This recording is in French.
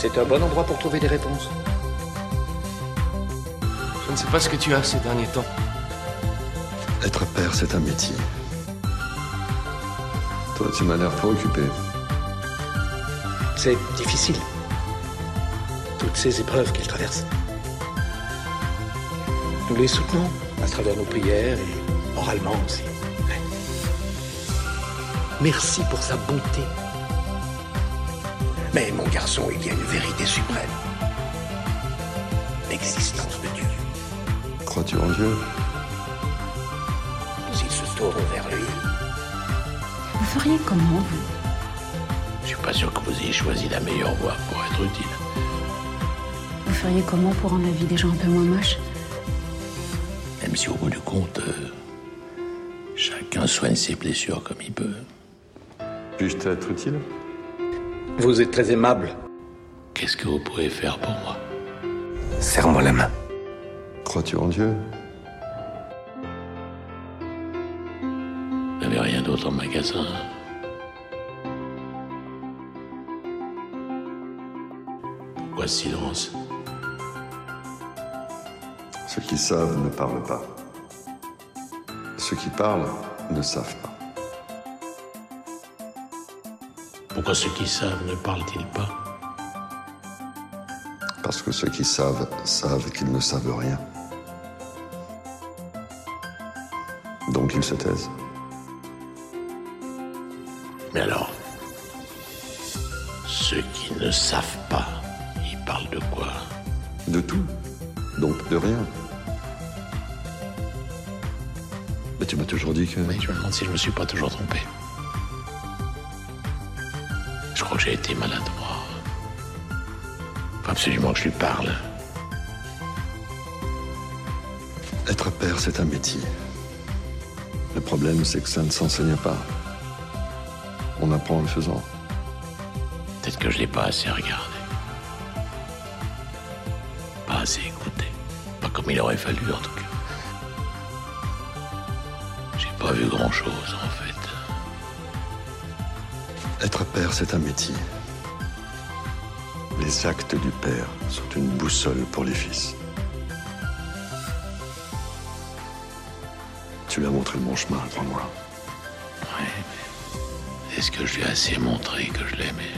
C'est un bon endroit pour trouver des réponses. Je ne sais pas ce que tu as ces derniers temps. Être père, c'est un métier. Toi, tu m'as l'air préoccupé. C'est difficile. Toutes ces épreuves qu'il traverse. Nous les soutenons à travers nos prières et oralement aussi. Merci pour sa bonté. Mais mon garçon, il y a une vérité suprême. L'existence de Dieu. Crois-tu en Dieu? S'il se tourne vers lui, Vous feriez comment, vous? Je suis pas sûr que vous ayez choisi la meilleure voie pour être utile. Vous feriez comment pour rendre la vie des gens un peu moins moche? Même si au bout du compte, euh, chacun soigne ses blessures comme il peut. Puis-je t'être utile? Vous êtes très aimable. Qu'est-ce que vous pouvez faire pour moi? Serre-moi la main. Crois-tu en Dieu? Vous n'avez rien d'autre en magasin Pourquoi ce silence? Ceux qui savent ne parlent pas. Ceux qui parlent ne savent pas. Pourquoi ceux qui savent ne parlent-ils pas Parce que ceux qui savent savent qu'ils ne savent rien. Donc ils se taisent. Mais alors, ceux qui ne savent pas, ils parlent de quoi De tout. Donc de rien. Mais tu m'as toujours dit que... Mais je me demande si je me suis pas toujours trompé. Je crois que j'ai été maladroit. Faut absolument que je lui parle. Être père, c'est un métier. Le problème, c'est que ça ne s'enseigne pas. On apprend en le faisant. Peut-être que je l'ai pas assez regardé. Pas assez écouté. Pas comme il aurait fallu, en tout cas. J'ai pas vu grand-chose, en fait. Être père, c'est un métier. Les actes du père sont une boussole pour les fils. Tu lui as montré le bon chemin, crois-moi. Mais Est-ce que je lui ai assez montré que je l'aimais